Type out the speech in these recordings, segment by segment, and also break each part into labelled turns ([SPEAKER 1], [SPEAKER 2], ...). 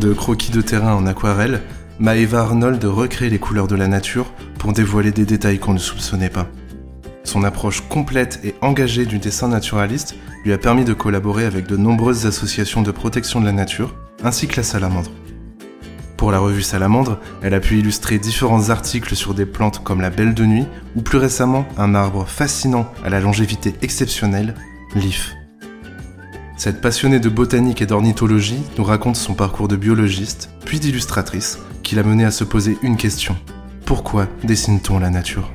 [SPEAKER 1] De croquis de terrain en aquarelle, Maeva Arnold recrée les couleurs de la nature pour dévoiler des détails qu'on ne soupçonnait pas. Son approche complète et engagée du dessin naturaliste lui a permis de collaborer avec de nombreuses associations de protection de la nature, ainsi que la salamandre. Pour la revue Salamandre, elle a pu illustrer différents articles sur des plantes comme la belle de nuit ou plus récemment un arbre fascinant à la longévité exceptionnelle, l'if. Cette passionnée de botanique et d'ornithologie nous raconte son parcours de biologiste, puis d'illustratrice, qui l'a menée à se poser une question. Pourquoi dessine-t-on la nature?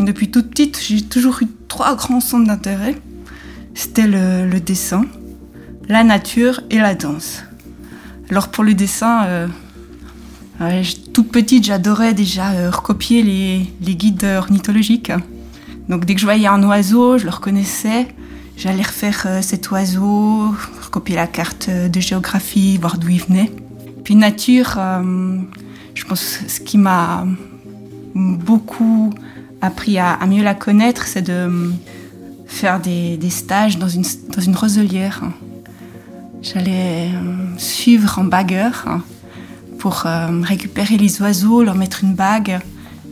[SPEAKER 2] Depuis toute petite, j'ai toujours eu trois grands centres d'intérêt. C'était le, dessin, la nature et la danse. Alors pour le dessin, euh, toute petite, j'adorais déjà euh, recopier les, guides ornithologiques. Donc dès que je voyais un oiseau, je le reconnaissais. J'allais refaire euh, cet oiseau, recopier la carte de géographie, voir d'où il venait. Puis nature, je pense que ce qui m'a beaucoup appris à, mieux la connaître, c'est de faire des, des stages dans une, dans une roselière. J'allais euh, suivre en bagueur hein, pour euh, récupérer les oiseaux, leur mettre une bague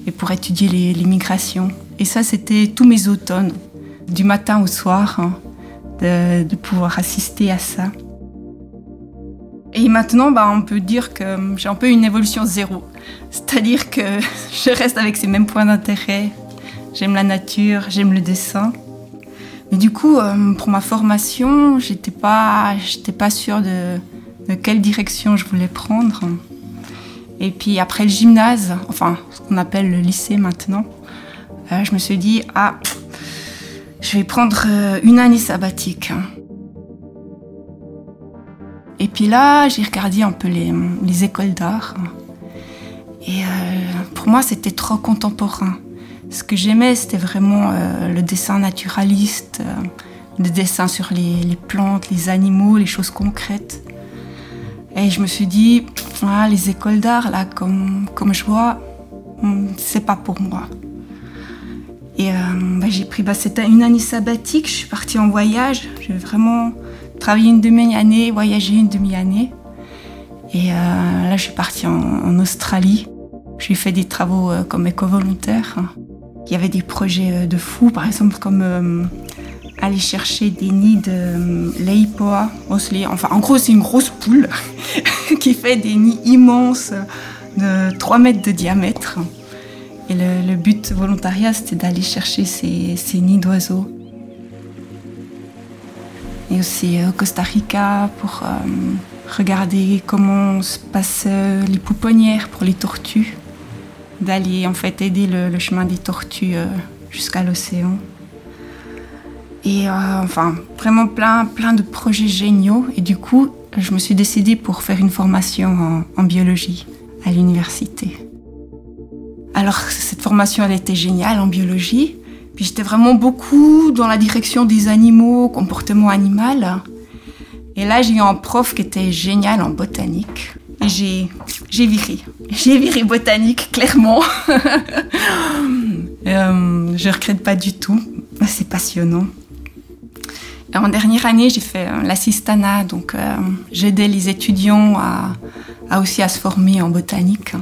[SPEAKER 2] et pour étudier les, migrations. Et ça, c'était tous mes automnes, du matin au soir, hein, de, de pouvoir assister à ça. Et maintenant, bah, on peut dire que euh, j'ai un peu une évolution zéro. C'est-à-dire que je reste avec ces mêmes points d'intérêt. J'aime la nature, j'aime le dessin. Du coup, euh, pour ma formation, j'étais pas, j'étais pas sûre de, quelle direction je voulais prendre. Et puis après le gymnase, enfin ce qu'on appelle le lycée maintenant, euh, je me suis dit ah, je vais prendre euh, une année sabbatique. Et puis là, j'ai regardé un peu les, les écoles d'art. Et pour moi, c'était trop contemporain. Ce que j'aimais, c'était vraiment euh, le dessin naturaliste, euh, le dessin sur les, plantes, les animaux, les choses concrètes. Et je me suis dit, ah, les écoles d'art, là, comme, comme je vois, hum, c'est pas pour moi. Et euh, bah, j'ai pris, bah, c'était une année sabbatique, je suis partie en voyage. J'ai vraiment travaillé une demi-année, voyagé une demi-année. Et euh, là, je suis partie en, en Australie. J'ai fait des travaux comme éco-volontaire. Il y avait des projets euh, de fous, par exemple comme euh, aller chercher des nids de euh, Leipoa. Enfin, en gros, c'est une grosse poule qui fait des nids immenses de 3 mètres de diamètre. Et le, but volontariat, c'était d'aller chercher ces, ces nids d'oiseaux. Et aussi euh, au Costa Rica pour euh, regarder comment se passent euh, les pouponnières pour les tortues. D'aller en fait aider le, chemin des tortues euh, jusqu'à l'océan. Et euh, enfin, vraiment plein, plein de projets géniaux. Et du coup, je me suis décidée pour faire une formation en, en biologie à l'université. Alors, cette formation, elle était géniale en biologie. Puis j'étais vraiment beaucoup dans la direction des animaux, comportement animal. Et là, j'ai eu un prof qui était génial en botanique. J'ai, j'ai viré. J'ai viré botanique, clairement. euh, je regrette pas du tout. C'est passionnant. En dernière année, j'ai fait euh, l'assistanat, donc euh, j'aidais les étudiants à, aussi à se former en botanique.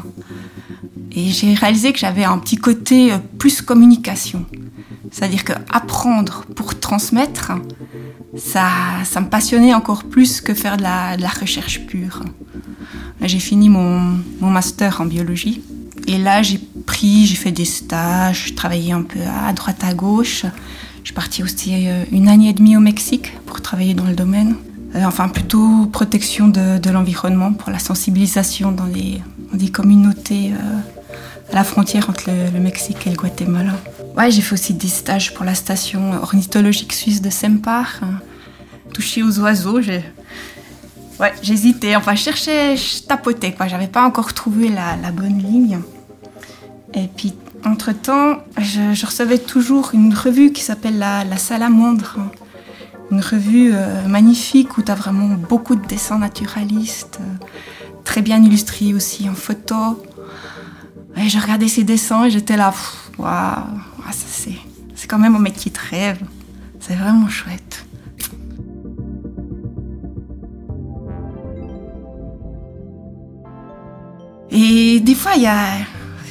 [SPEAKER 2] Et j'ai réalisé que j'avais un petit côté euh, plus communication. C'est-à-dire que apprendre pour transmettre, ça, me passionnait encore plus que faire de la recherche pure. J'ai fini mon, mon master en biologie. Et là, j'ai pris, j'ai fait des stages, je travaillais un peu à droite, à gauche. Je suis partie aussi euh, une année et demie au Mexique pour travailler dans le domaine. Euh, enfin, plutôt protection de, l'environnement pour la sensibilisation dans les, des communautés à la frontière entre le, Mexique et le Guatemala. Ouais, j'ai fait aussi des stages pour la station ornithologique suisse de Sempar. Toucher aux oiseaux, j'ai Ouais, j'hésitais. Enfin, je cherchais, je tapotais, quoi. J'avais pas encore trouvé la, bonne ligne. Et puis, entre-temps, je, recevais toujours une revue qui s'appelle la, Salamandre. Une revue euh, magnifique où tu as vraiment beaucoup de dessins naturalistes, euh, très bien illustrés aussi en photo. Et je regardais ces dessins et j'étais là, waouh, c'est quand même mon métier de rêve. C'est vraiment chouette. Et des fois, il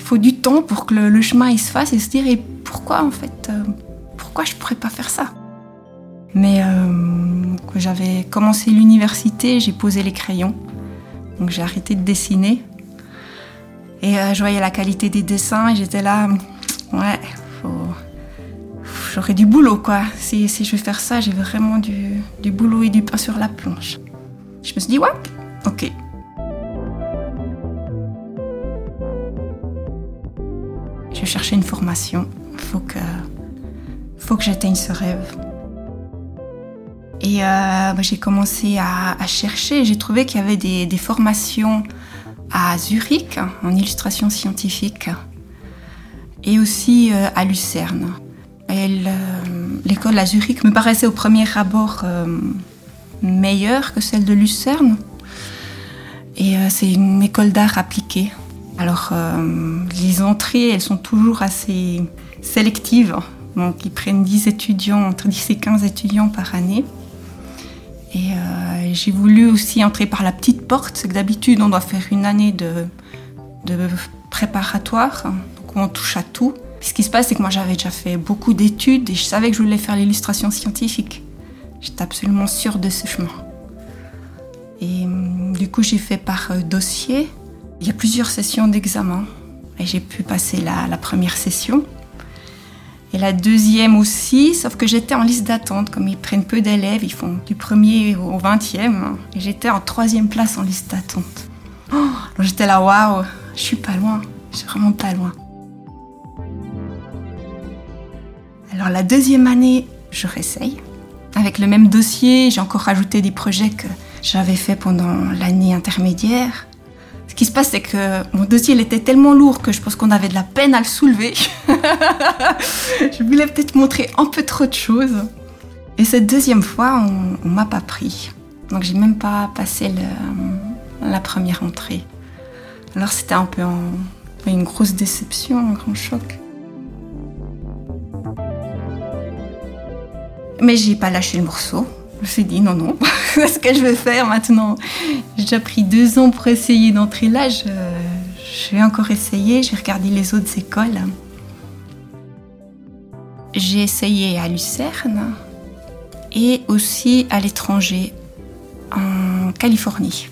[SPEAKER 2] faut du temps pour que le, chemin se fasse et se dire pourquoi en fait, euh, pourquoi je pourrais pas faire ça? Mais euh, quand j'avais commencé l'université, j'ai posé les crayons, donc j'ai arrêté de dessiner. Et euh, je voyais la qualité des dessins et j'étais là, ouais, j'aurais du boulot quoi. Si, je veux faire ça, j'ai vraiment du, du boulot et du pain sur la planche. Je me suis dit, ouais, ok, Une formation. Il faut que, faut que j'atteigne ce rêve. Et euh, bah, j'ai commencé à, chercher. J'ai trouvé qu'il y avait des, formations à Zurich en illustration scientifique et aussi euh, à Lucerne. L'école à Zurich me paraissait au premier abord euh, meilleure que celle de Lucerne. Et c'est une école d'art appliqué. Alors, euh, les entrées, elles sont toujours assez sélectives. Donc, ils prennent 10 étudiants, entre 10 et 15 étudiants par année. Et euh, j'ai voulu aussi entrer par la petite porte. C'est que d'habitude, on doit faire une année de, préparatoire, donc on touche à tout. ce qui se passe, c'est que moi, j'avais déjà fait beaucoup d'études et je savais que je voulais faire l'illustration scientifique. J'étais absolument sûre de ce chemin. Et du coup, j'ai fait par euh, dossier. Il y a plusieurs sessions d'examen et j'ai pu passer la, première session. Et la deuxième aussi, sauf que j'étais en liste d'attente. Comme ils prennent peu d'élèves, ils font du premier au vingtième. Et j'étais en troisième place en liste d'attente. Oh, j'étais là, waouh, je suis pas loin. Je suis vraiment pas loin. Alors la deuxième année, je réessaye. Avec le même dossier, j'ai encore rajouté des projets que j'avais fait pendant l'année intermédiaire. Qui se passe, c'est que mon dossier il était tellement lourd que je pense qu'on avait de la peine à le soulever. je voulais peut-être montrer un peu trop de choses. Et cette deuxième fois, on, m'a pas pris. Donc j'ai même pas passé la première entrée. Alors c'était un peu une grosse déception, un grand choc. Mais j'ai pas lâché le morceau. Je me suis dit non, non, ce que je vais faire maintenant J'ai déjà pris deux ans pour essayer d'entrer là. Je, vais encore essayer. J'ai regardé les autres écoles. J'ai essayé à Lucerne et aussi à l'étranger, en Californie.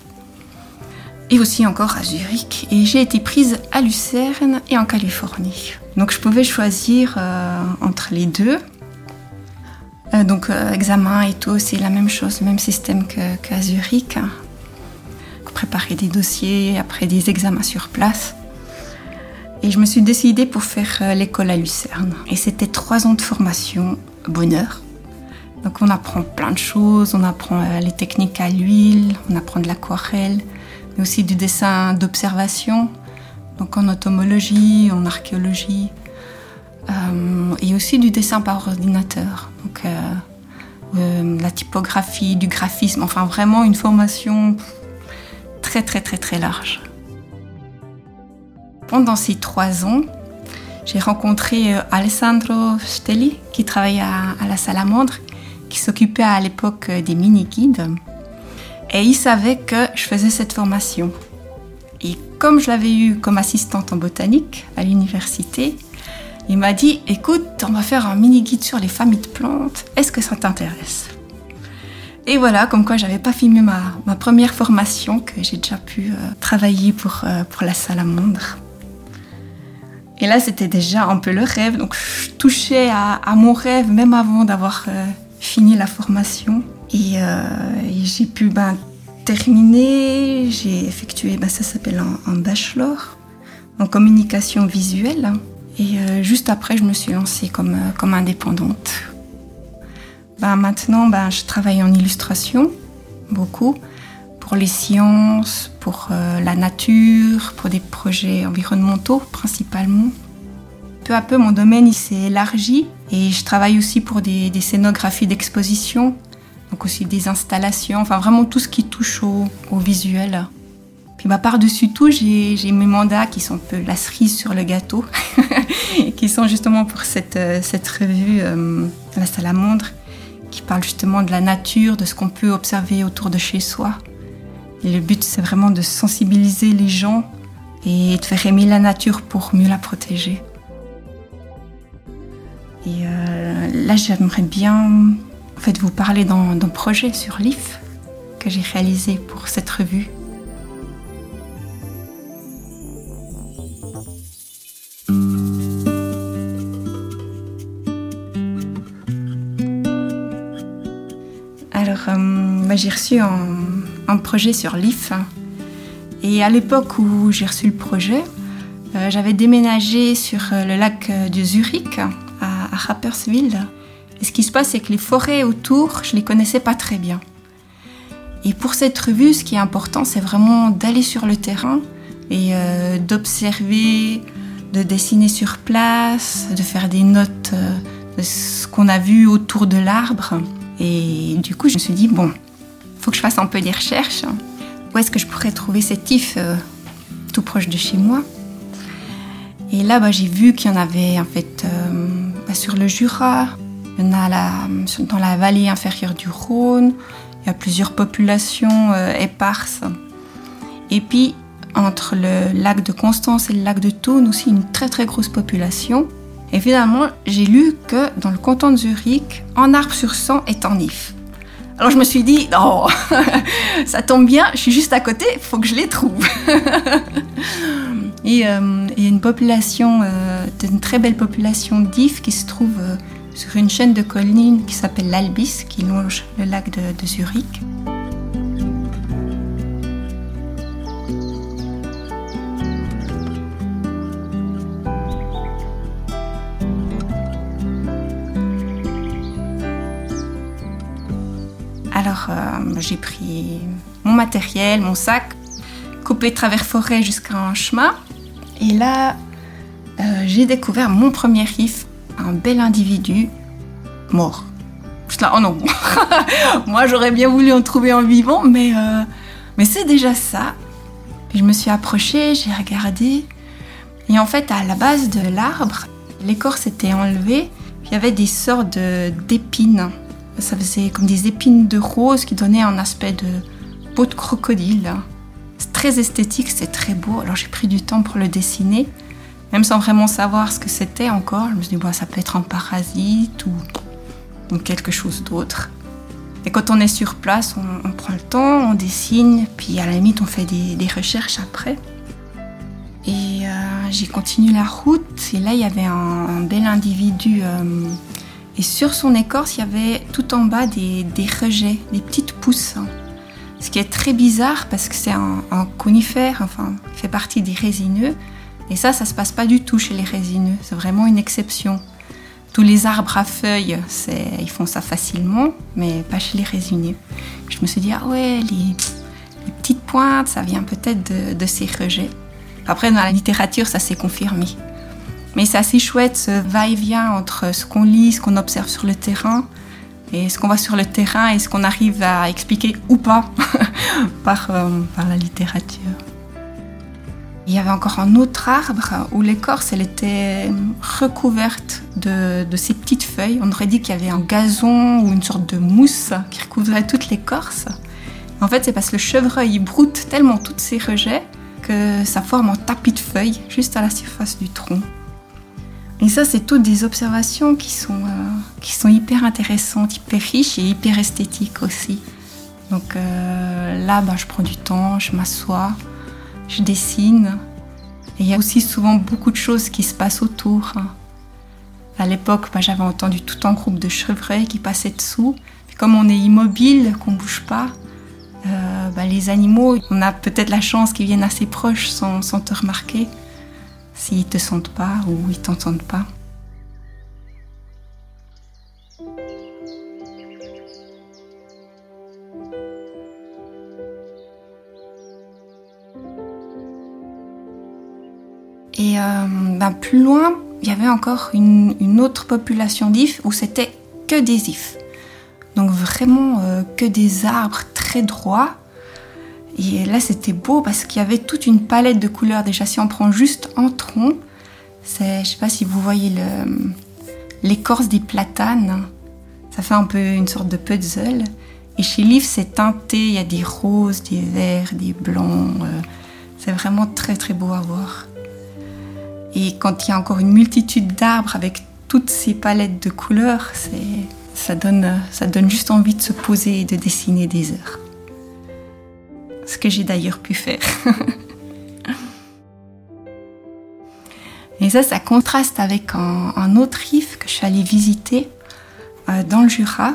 [SPEAKER 2] Et aussi encore à Zurich. Et j'ai été prise à Lucerne et en Californie. Donc je pouvais choisir euh, entre les deux. Euh, donc euh, examen et tout, c'est la même chose, même système qu'à Zurich. Préparer des dossiers, après des examens sur place. Et je me suis décidée pour faire euh, l'école à Lucerne. Et c'était trois ans de formation, bonheur. Donc on apprend plein de choses, on apprend les techniques à l'huile, on apprend de l'aquarelle, mais aussi du dessin d'observation, donc en entomologie, en archéologie, et aussi du dessin par ordinateur. Donc, euh, euh, la typographie, du graphisme, enfin vraiment une formation très très très très large. Pendant ces trois ans, j'ai rencontré Alessandro Stelli qui travaillait à, la Salamandre, qui s'occupait à l'époque des mini-guides. Et il savait que je faisais cette formation. Et comme je l'avais eu comme assistante en botanique à l'université, il m'a dit écoute, on va faire un mini guide sur les familles de plantes. Est-ce que ça t'intéresse? Et voilà, comme quoi j'avais pas filmé ma, première formation, que j'ai déjà pu euh, travailler pour, euh, pour la salamandre. Et là, c'était déjà un peu le rêve. Donc, je touchais à, mon rêve même avant d'avoir euh, fini la formation. Et, j'ai pu ben, terminer, j'ai effectué, ben, ça s'appelle un, bachelor en communication visuelle. Et juste après, je me suis lancée comme, comme indépendante. Ben, maintenant, ben, je travaille en illustration, beaucoup, pour les sciences, pour la nature, pour des projets environnementaux principalement peu à peu, mon domaine s'est élargi et je travaille aussi pour des, scénographies d'exposition, donc aussi des installations, enfin vraiment tout ce qui touche au, visuel. Puis bah, par-dessus tout, j'ai mes mandats qui sont un peu la cerise sur le gâteau, qui sont justement pour cette, euh, cette revue, euh, La Salamandre, qui parle justement de la nature, de ce qu'on peut observer autour de chez soi. Et le but, c'est vraiment de sensibiliser les gens et de faire aimer la nature pour mieux la protéger. Et euh, là, j'aimerais bien en fait, vous parler d'un projet sur l'IF que j'ai réalisé pour cette revue. J'ai reçu un, projet sur l'IF. Et à l'époque où j'ai reçu le projet, euh, j'avais déménagé sur le lac de Zurich, Rapperswil. Et ce qui se passe, c'est que les forêts autour, je les connaissais pas très bien. Et pour cette revue, ce qui est important, c'est vraiment d'aller sur le terrain et euh, d'observer, de dessiner sur place, de faire des notes euh, de ce qu'on a vu autour de l'arbre. Et du coup, je me suis dit, bon, faut que je fasse un peu des recherches. Où est-ce que je pourrais trouver cet if euh, tout proche de chez moi? Et là, bah, j'ai vu qu'il y en avait en fait sur le Jura, il y en a dans la vallée inférieure du Rhône, il y a plusieurs populations euh, éparses. Et puis, entre le lac de Constance et le lac de Thône aussi, une très très grosse population. Et finalement, j'ai lu que dans le canton de Zurich, un arbre sur 100 est en if. Alors je me suis dit, oh, ça tombe bien, je suis juste à côté, il faut que je les trouve. Et euh, il y a une population, euh, une très belle population d'ifs qui se trouve euh, sur une chaîne de collines qui s'appelle l'Albis, qui longe le lac de, Zurich. J'ai pris mon matériel, mon sac, coupé travers forêt jusqu'à un chemin. Et là, euh, j'ai découvert mon premier riff, un bel individu mort. Là, oh non, moi j'aurais bien voulu en trouver un vivant, mais, euh, mais c'est déjà ça. Puis je me suis approchée, j'ai regardé, et en fait, à la base de l'arbre, l'écorce était enlevée, il y avait des sortes d'épines. Ça faisait comme des épines de rose qui donnaient un aspect de peau de crocodile. C'est très esthétique, c'est très beau. Alors j'ai pris du temps pour le dessiner, même sans vraiment savoir ce que c'était encore. Je me suis dit, ça peut être un parasite ou, quelque chose d'autre. Et quand on est sur place, on, prend le temps, on dessine, puis à la limite, on fait des, recherches après. Et euh, j'ai continué la route, et là, il y avait un, bel individu. Euh, et sur son écorce, il y avait tout en bas des, des rejets, des petites pousses. Ce qui est très bizarre parce que c'est un, conifère, enfin, il fait partie des résineux. Et ça, ça se passe pas du tout chez les résineux. C'est vraiment une exception. Tous les arbres à feuilles, ils font ça facilement, mais pas chez les résineux. Je me suis dit, ah ouais, les, petites pointes, ça vient peut-être de, ces rejets. Après, dans la littérature, ça s'est confirmé. Mais c'est assez chouette ce va-et-vient entre ce qu'on lit, ce qu'on observe sur le terrain et ce qu'on voit sur le terrain et ce qu'on arrive à expliquer ou pas par, euh, par, la littérature. Il y avait encore un autre arbre où l'écorce elle était recouverte de, ces petites feuilles. On aurait dit qu'il y avait un gazon ou une sorte de mousse qui recouvrait toute l'écorce. En fait, c'est parce que le chevreuil broute tellement tous ces rejets que ça forme un tapis de feuilles juste à la surface du tronc. Et ça, c'est toutes des observations qui sont, euh, qui sont hyper intéressantes, hyper riches et hyper esthétiques aussi. Donc euh, là, bah, je prends du temps, je m'assois, je dessine. Et il y a aussi souvent beaucoup de choses qui se passent autour. l'époque, bah, j'avais entendu tout un groupe de chevreuils qui passaient dessous. comme on est immobile, qu'on bouge pas, bah, les animaux, on a peut-être la chance qu'ils viennent assez proches sans, sans te remarquer, s'ils te sentent pas ou ils t'entendent pas. Et euh, ben, plus loin, il y avait encore une, autre population d'ifs où c'était que des ifs. Donc vraiment euh, que des arbres très droits. Et là, c'était beau parce qu'il y avait toute une palette de couleurs. Déjà, si on prend juste un tronc, je sais pas si vous voyez l'écorce des platanes. Ça fait un peu une sorte de puzzle. Et chez l'if, c'est teinté. Il y a des roses, des verts, des blancs. Euh, c'est vraiment très très beau à voir. Et quand il y a encore une multitude d'arbres avec toutes ces palettes de couleurs, ça donne, ça donne juste envie de se poser et de dessiner des heures. Ce que j'ai d'ailleurs pu faire. et ça, ça contraste avec un, autre if que je suis allée visiter euh, dans le Jura.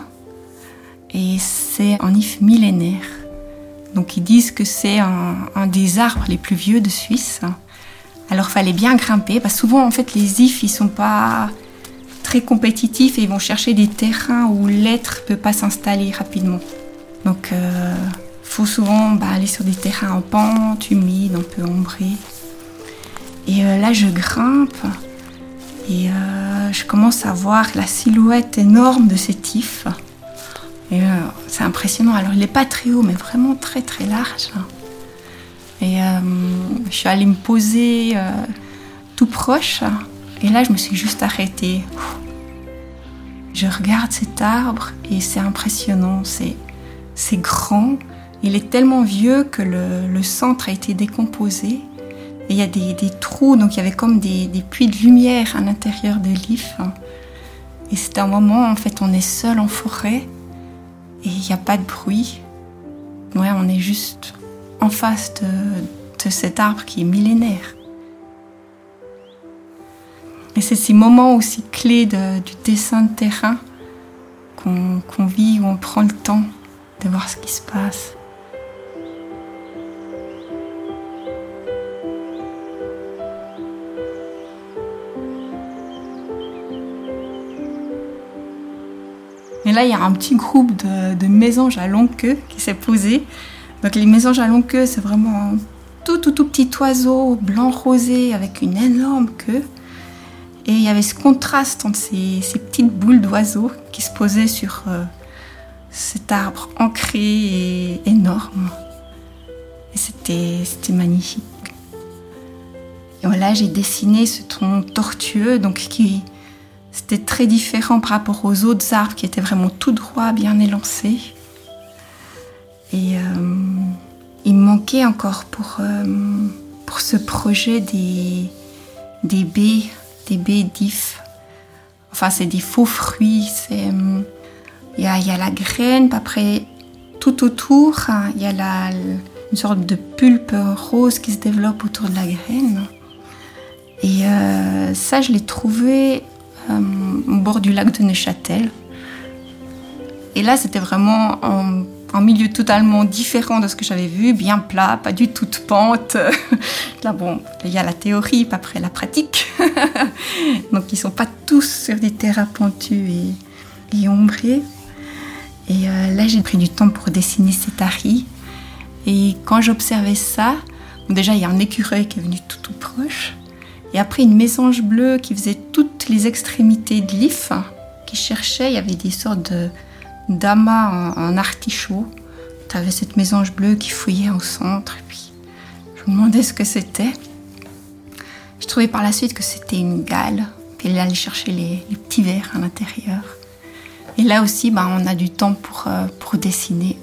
[SPEAKER 2] Et c'est un if millénaire. Donc ils disent que c'est un, des arbres les plus vieux de Suisse. Alors fallait bien grimper, parce souvent en fait les ifs ils sont pas très compétitifs et ils vont chercher des terrains où l'être peut pas s'installer rapidement. Donc euh, faut souvent bah, aller sur des terrains en pente, humides, un peu ombrés. Et euh, là je grimpe et euh, je commence à voir la silhouette énorme de cet if. Et euh, c'est impressionnant. Alors il n'est pas très haut mais vraiment très très large. Et je suis allée me poser tout proche. Et là, je me suis juste arrêtée. Je regarde cet arbre et c'est impressionnant. C'est grand. Il est tellement vieux que le, centre a été décomposé. Et il y a des, trous, donc il y avait comme des, puits de lumière à l'intérieur de l'if. Et c'est un moment, en fait, on est seul en forêt et il n'y a pas de bruit. Ouais, on est juste en face de, cet arbre qui est millénaire. Et c'est ces moments aussi clés du dessin de terrain qu'on vit, où on prend le temps de voir ce qui se passe. Là, il y a un petit groupe de, de mésanges à longue queue qui s'est posé donc les mésanges à longue queue, c'est vraiment tout tout tout petit oiseau blanc rosé avec une énorme queue. Et il y avait ce contraste entre ces, petites boules d'oiseaux qui se posaient sur euh, cet arbre ancré et énorme. Et c'était magnifique. Et voilà, j'ai dessiné ce tronc tortueux, donc qui c'était très différent par rapport aux autres arbres qui étaient vraiment tout droits, bien élancés. Et euh, il me manquait encore pour, euh, pour ce projet des, des baies, des baies d'if. Enfin, c'est des faux fruits. Euh, il y, a, y, a, la graine, après, tout autour, hein, il y a la, une sorte de pulpe rose qui se développe autour de la graine. Et ça, je l'ai trouvé au bord du lac de Neuchâtel. Et là, c'était vraiment en un milieu totalement différent de ce que j'avais vu, bien plat, pas du tout de pente. Là, bon, il y a la théorie, pas après la pratique. Donc, ils sont pas tous sur des terrains pentus et, ombrés. Et euh, là, j'ai pris du temps pour dessiner ces taris. Et quand j'observais ça, déjà, il y a un écureuil qui est venu tout, tout proche. Et après, une mésange bleue qui faisait toutes les extrémités de l'if, qui cherchait, il y avait des sortes d'amas en, artichaut. Tu avais cette mésange bleue qui fouillait au centre. Et puis, je me demandais ce que c'était. Je trouvais par la suite que c'était une gale. Puis elle allait chercher les, petits vers à l'intérieur. Et là aussi, bah, on a du temps pour, euh, pour dessiner.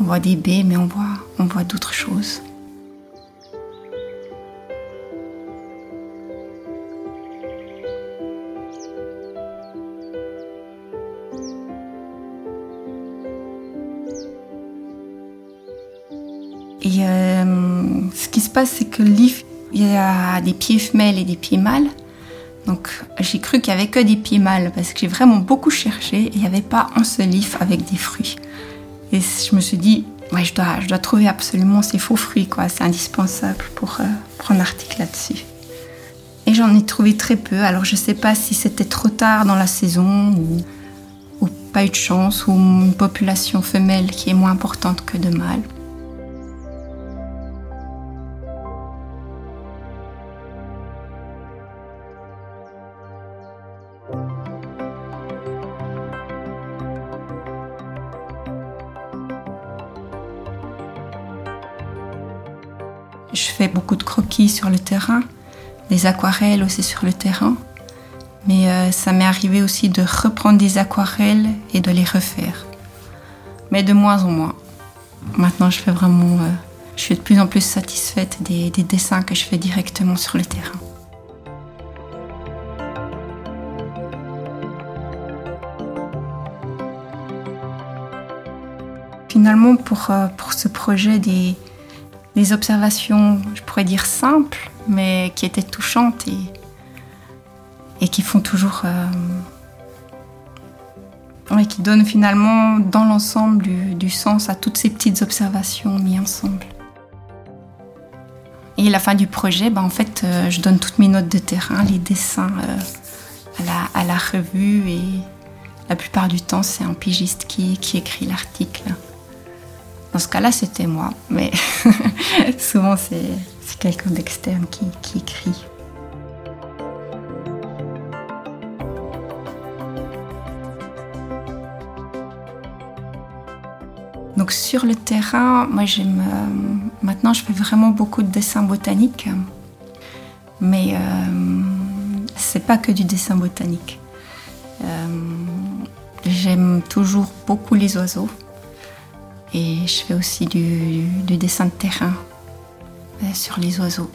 [SPEAKER 2] On voit des baies, mais on voit, on voit d'autres choses. C'est que l'if, il y a des pieds femelles et des pieds mâles. Donc j'ai cru qu'il y avait que des pieds mâles parce que j'ai vraiment beaucoup cherché et il n'y avait pas un seul livre avec des fruits. Et je me suis dit, ouais, je dois, je dois trouver absolument ces faux fruits, quoi. C'est indispensable pour euh, prendre un article là-dessus. Et j'en ai trouvé très peu. Alors je ne sais pas si c'était trop tard dans la saison ou, ou pas eu de chance ou une population femelle qui est moins importante que de mâles. Je fais beaucoup de croquis sur le terrain, des aquarelles aussi sur le terrain. Mais euh, ça m'est arrivé aussi de reprendre des aquarelles et de les refaire. Mais de moins en moins. Maintenant, je fais vraiment. Euh, je suis de plus en plus satisfaite des, des dessins que je fais directement sur le terrain. Finalement, pour, euh, pour ce projet des, des observations, je pourrais dire simples, mais qui étaient touchantes et, qui font toujours. Euh, et qui donnent finalement dans l'ensemble du, sens à toutes ces petites observations mises ensemble. Et la fin du projet, ben, en fait, euh, je donne toutes mes notes de terrain, les dessins euh, à, la, revue et la plupart du temps, c'est un pigiste qui écrit l'article. Dans ce cas-là, c'était moi, mais souvent c'est quelqu'un d'externe qui, écrit. Donc sur le terrain, moi j'aime. Euh, maintenant, je fais vraiment beaucoup de dessins botaniques, mais euh, c'est pas que du dessin botanique. Euh, j'aime toujours beaucoup les oiseaux. Et je fais aussi du, dessin de terrain euh, sur les oiseaux.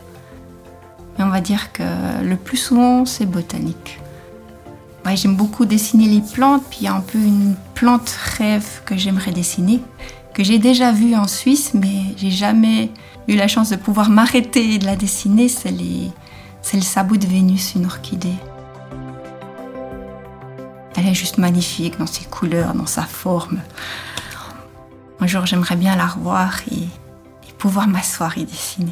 [SPEAKER 2] Mais on va dire que le plus souvent, c'est botanique. J'aime beaucoup dessiner les plantes, puis il y a un peu une plante rêve que j'aimerais dessiner, que j'ai déjà vue en Suisse, mais j'ai jamais eu la chance de pouvoir m'arrêter et de la dessiner. C'est, c'est le sabot de Vénus, une orchidée. Elle est juste magnifique dans ses couleurs, dans sa forme. Un jour, j'aimerais bien la revoir et, pouvoir m'asseoir et dessiner.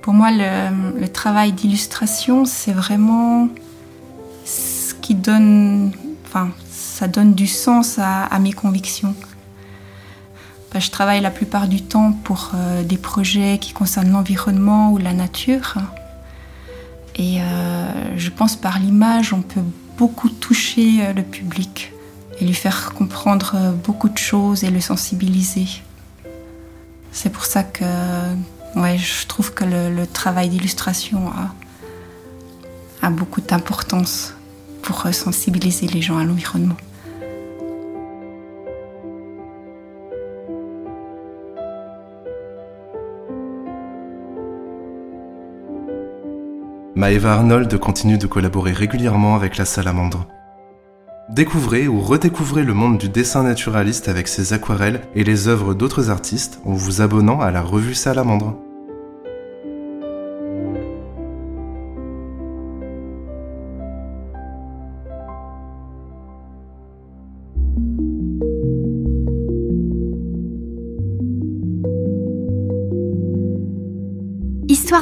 [SPEAKER 2] Pour moi, le, le travail d'illustration, c'est vraiment ce qui donne, enfin, ça donne du sens à, mes convictions. Ben, je travaille la plupart du temps pour euh, des projets qui concernent l'environnement ou la nature. Et euh, je pense par l'image, on peut beaucoup toucher euh, le public et lui faire comprendre beaucoup de choses et le sensibiliser. C'est pour ça que ouais, je trouve que le, travail d'illustration a, a beaucoup d'importance pour sensibiliser les gens à l'environnement.
[SPEAKER 1] Maëva Arnold continue de collaborer régulièrement avec la Salamandre. Découvrez ou redécouvrez le monde du dessin naturaliste avec ses aquarelles et les œuvres d'autres artistes en vous abonnant à la revue Salamandre.